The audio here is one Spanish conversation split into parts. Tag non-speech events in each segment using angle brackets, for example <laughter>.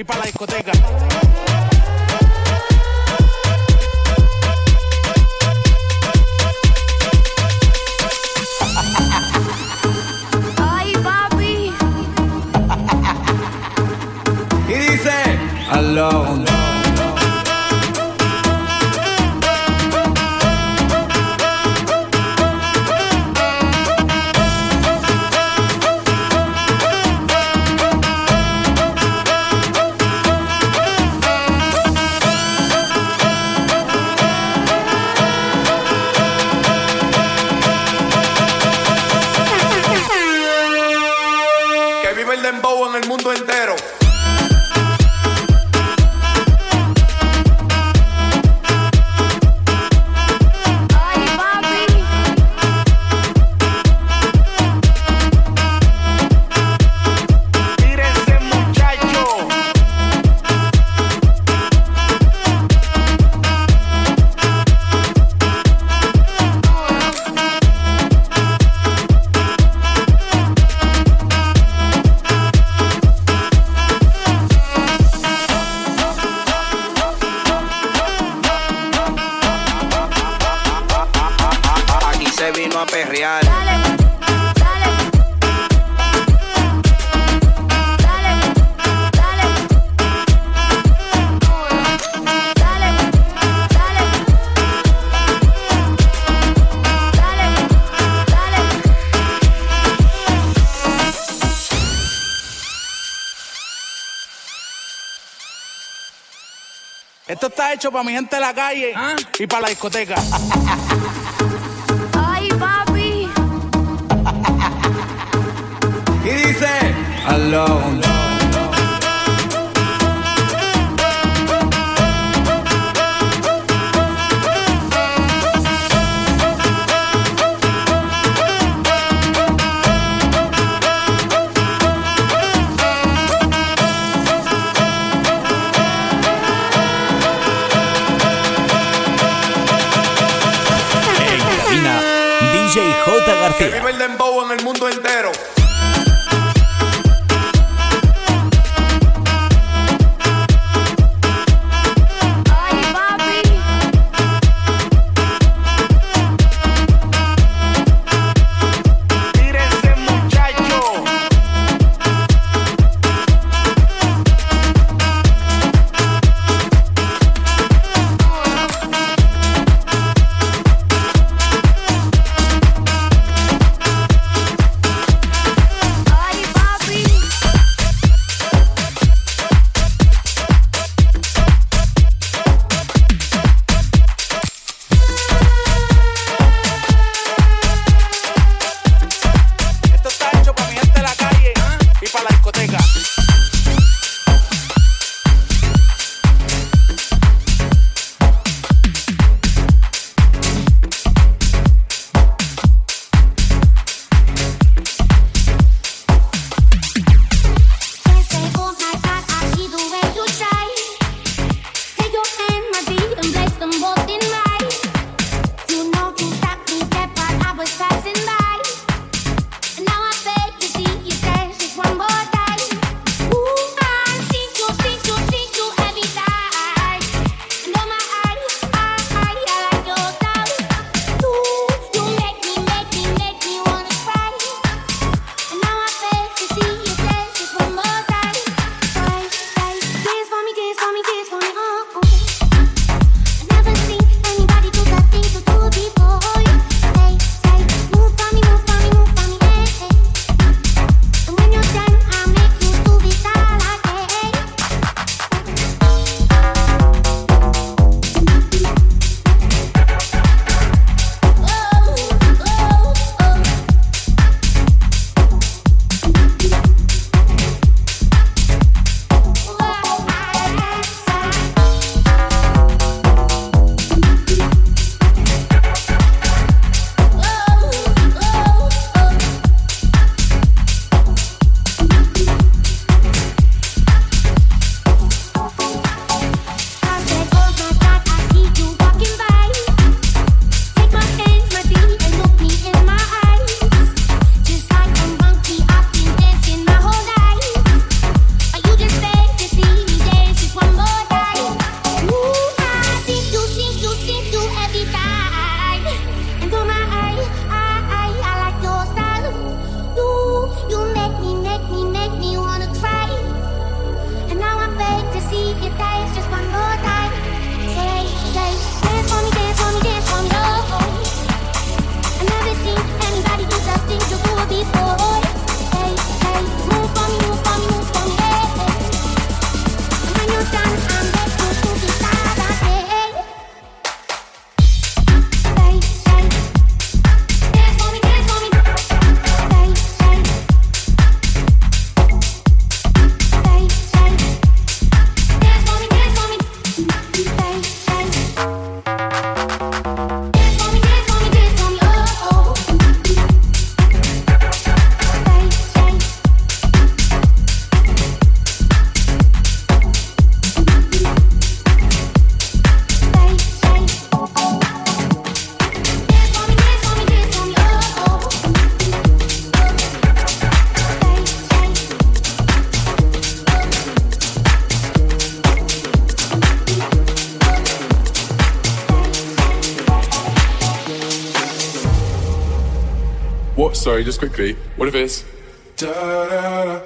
Y para la discoteca. Hecho para mi gente de la calle y para la discoteca. <laughs> Ay, papi. <laughs> Y dice, Alone. What? Sorry, just quickly. What if it's down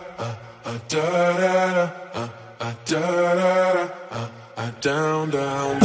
down down.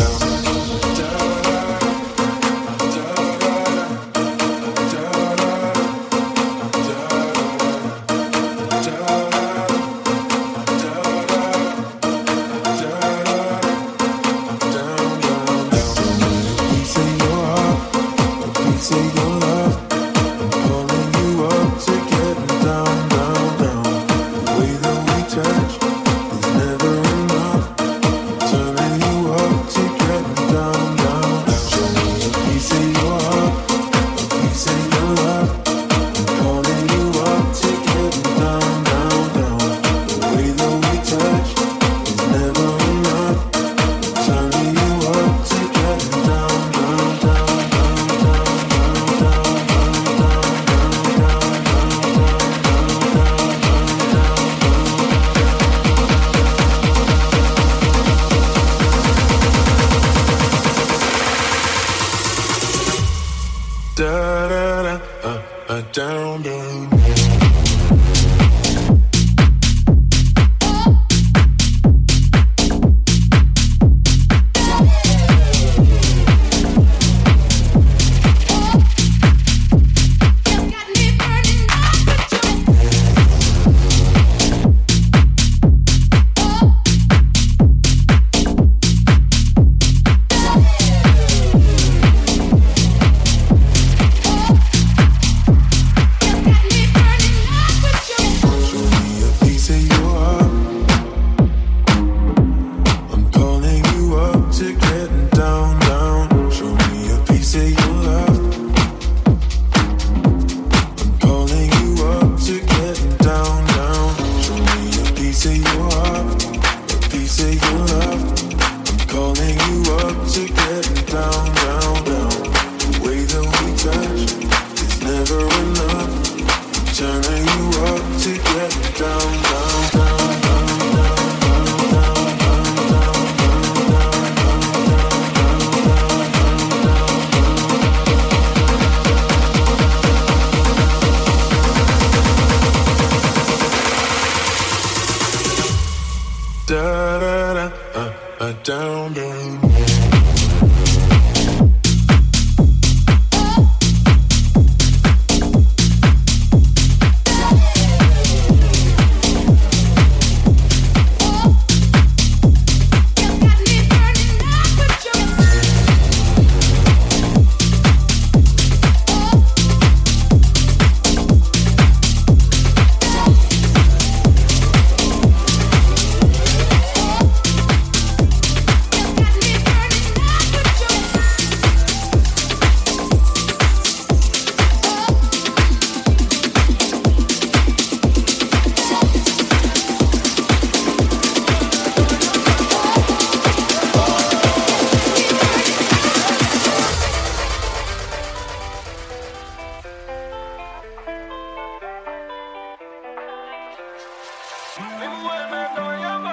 你不会被诺言绊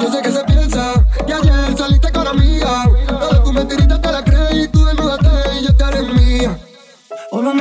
Yo sé que se piensa que ayer saliste con amiga. Todas tus mentiritas te la crees y tú desnudaste y yo te haré mía. Hola,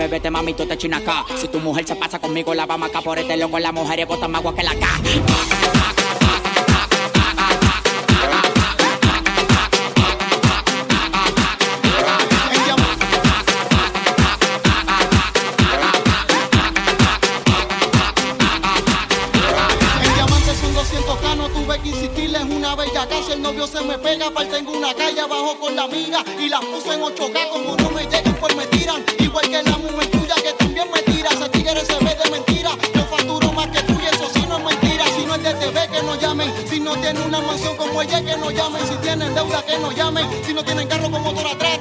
bebete, mami, tú te chinas acá. Si tu mujer se pasa conmigo, la vamos acá por este loco. Las mujeres botan más agua que la ca. se me pega, falta en una calle abajo con la mira y las puse en 8K como no me llegan pues me tiran. una mansión como ella que no llamen. Si tienen deuda que no llamen. Si no tienen carro con motor atrás.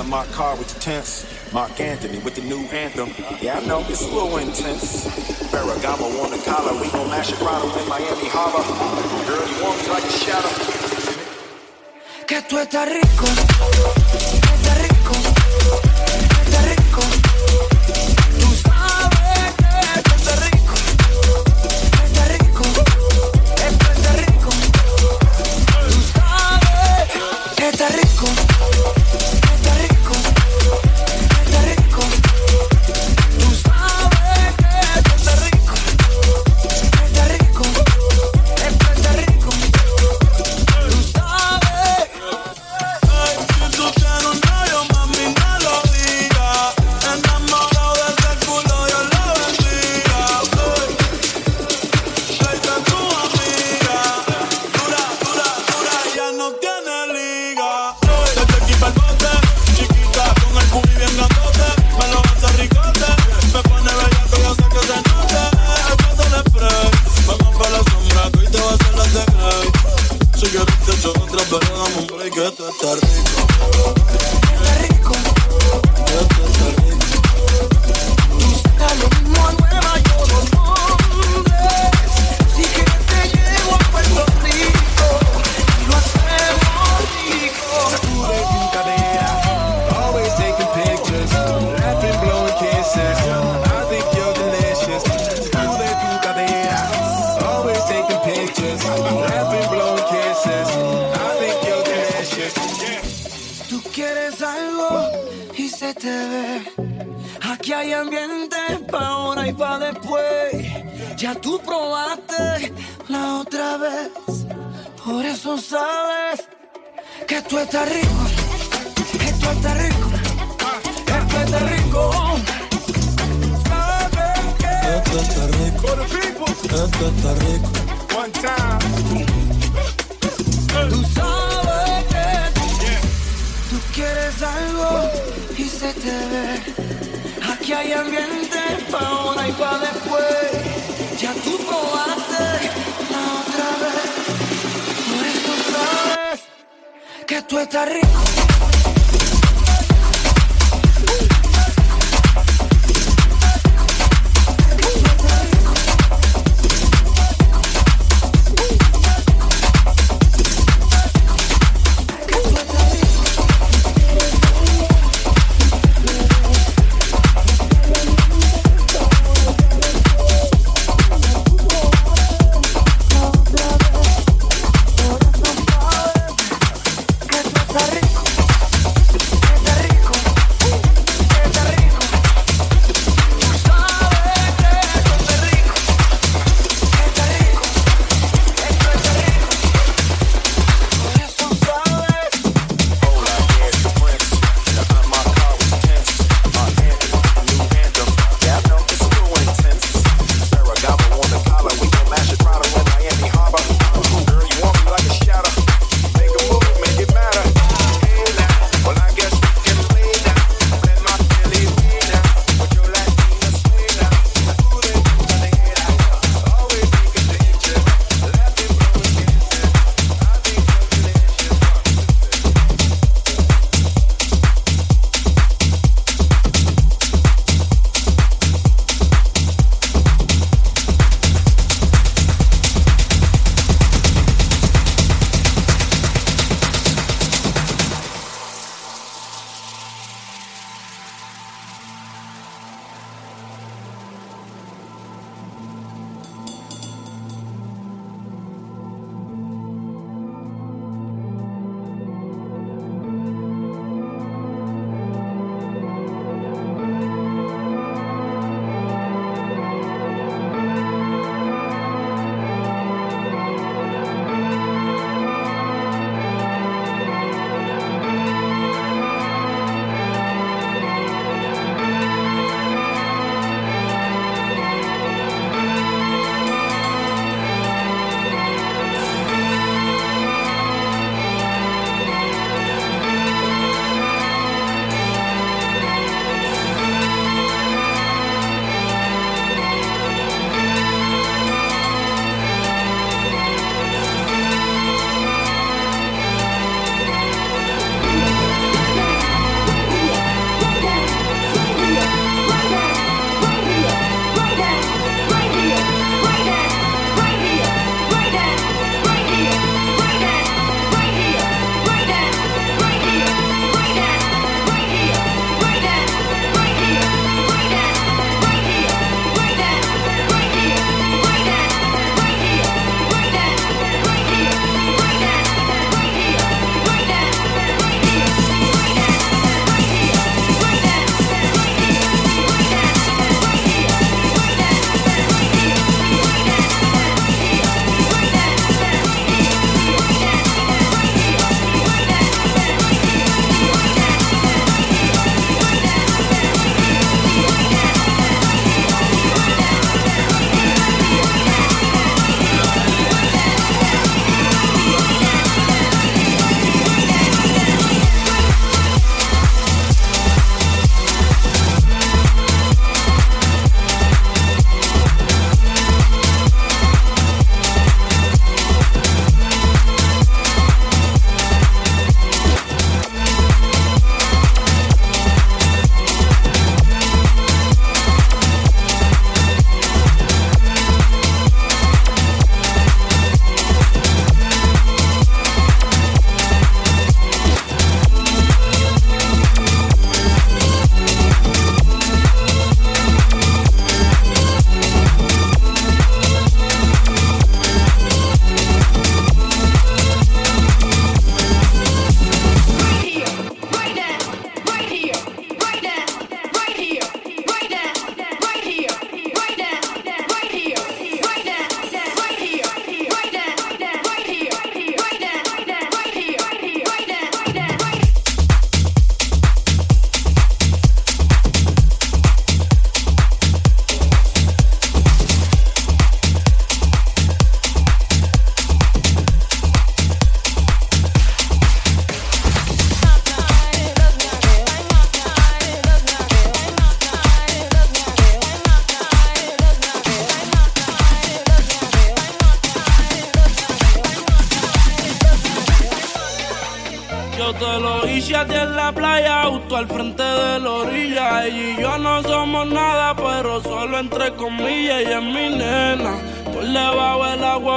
In the unmarked car with the tents. Mark Anthony with the new anthem. Yeah, I know, it's a little intense. Ferragamo on the collar. We gon' mash it right in Miami Harbor. Girl, you want me like a shadow. Que tú estás rico, estás rico, Aquí hay ambiente pa' ahora y pa' después. Ya tú probaste la otra vez. Por eso sabes que tú estás rico. Que tú estás rico. Que tú estás rico. Sabes que rico. Esto está rico. One time. Tú sabes que tú quieres algo se te ve. Aquí hay ambiente pa' ahora y pa' después. Ya tú probaste la otra vez. Por eso sabes que tú estás rico.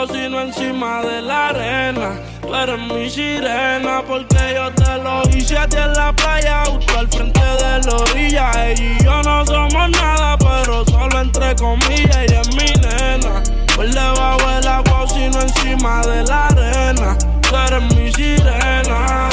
sino encima de la arena. Tú eres mi sirena, porque yo te lo hice a ti en la playa, justo al frente de la orilla. Ella y yo no somos nada, pero solo entre comillas, ella es mi nena. Por debajo el agua, sino encima de la arena. Tú eres mi sirena.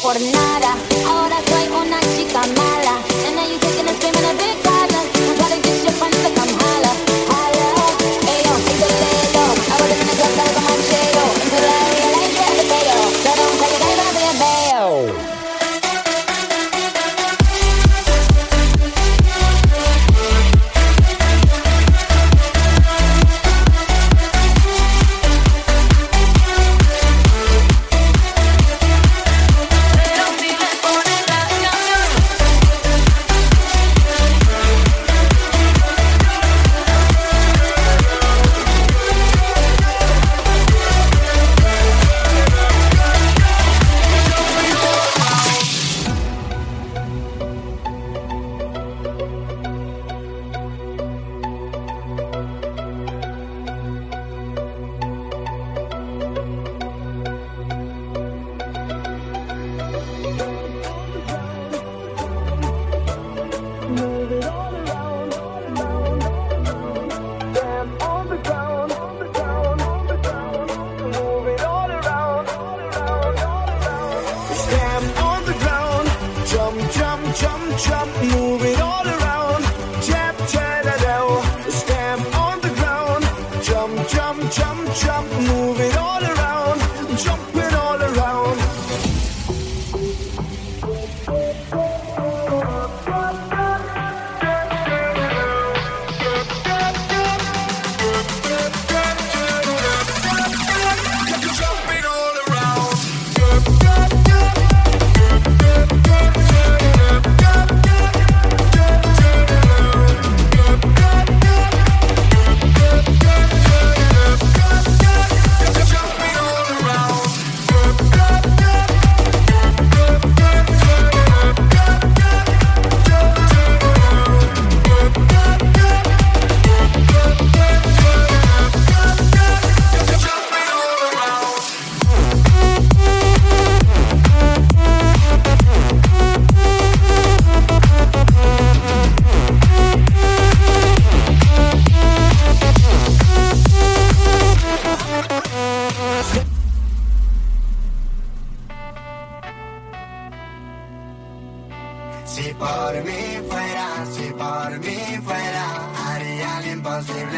por nada. Ahora soy una chica más.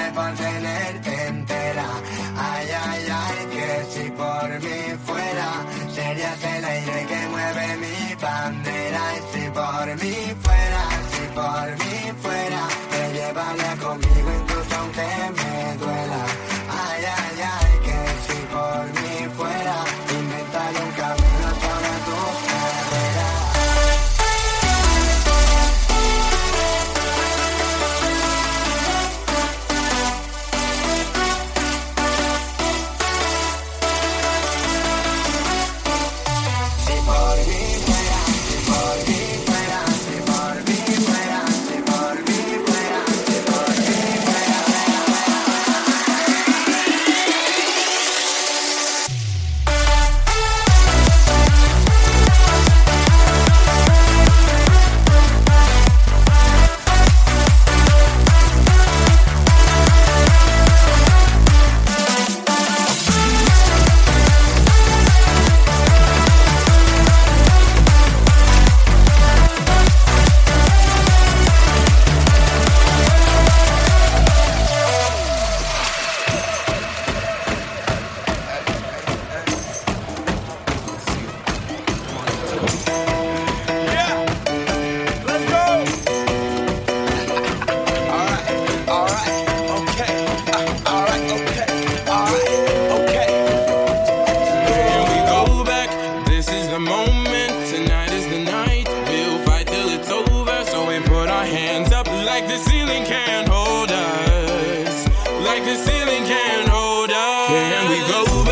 sepan tenerte entera. Ay, ay, ay, que si por mí fuera, serías el aire que mueve mi bandera. Si por mí fuera, si por mí fuera, te llevaría conmigo. hold. Can we go?